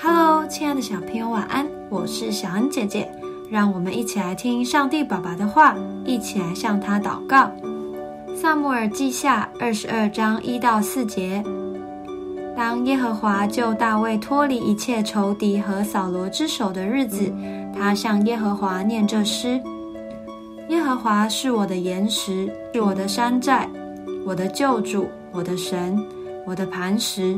Hello，亲爱的小朋友，晚安！我是小恩姐姐，让我们一起来听上帝爸爸的话，一起来向他祷告。萨姆尔记下二十二章一到四节：当耶和华救大卫脱离一切仇敌和扫罗之手的日子，他向耶和华念这诗：耶和华是我的岩石，是我的山寨，我的救主，我的神，我的磐石，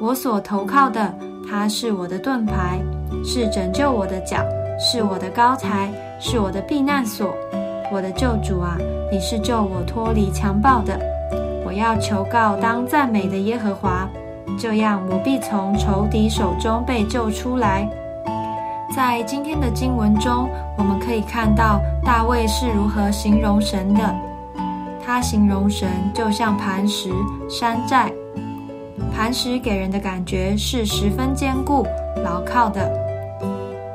我所投靠的。他是我的盾牌，是拯救我的脚，是我的高台，是我的避难所。我的救主啊，你是救我脱离强暴的。我要求告当赞美的耶和华，这样我必从仇敌手中被救出来。在今天的经文中，我们可以看到大卫是如何形容神的。他形容神就像磐石、山寨。磐石给人的感觉是十分坚固、牢靠的。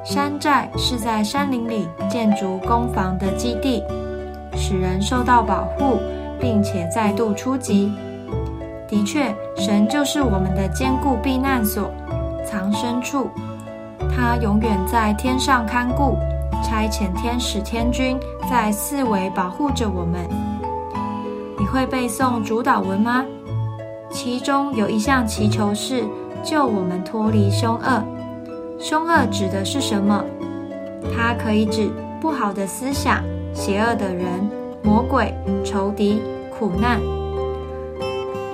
山寨是在山林里建筑攻防的基地，使人受到保护，并且再度出击。的确，神就是我们的坚固避难所、藏身处。他永远在天上看顾，差遣天使天军在四围保护着我们。你会背诵主导文吗？其中有一项祈求是救我们脱离凶恶。凶恶指的是什么？它可以指不好的思想、邪恶的人、魔鬼、仇敌、苦难。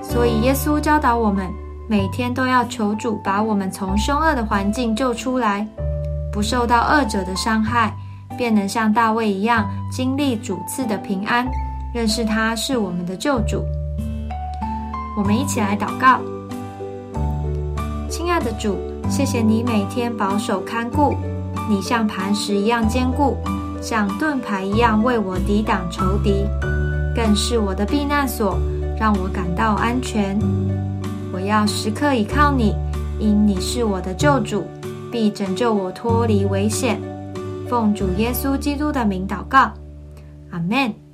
所以耶稣教导我们，每天都要求主把我们从凶恶的环境救出来，不受到恶者的伤害，便能像大卫一样经历主赐的平安，认识他是我们的救主。我们一起来祷告，亲爱的主，谢谢你每天保守看顾，你像磐石一样坚固，像盾牌一样为我抵挡仇敌，更是我的避难所，让我感到安全。我要时刻倚靠你，因你是我的救主，必拯救我脱离危险。奉主耶稣基督的名祷告，阿门。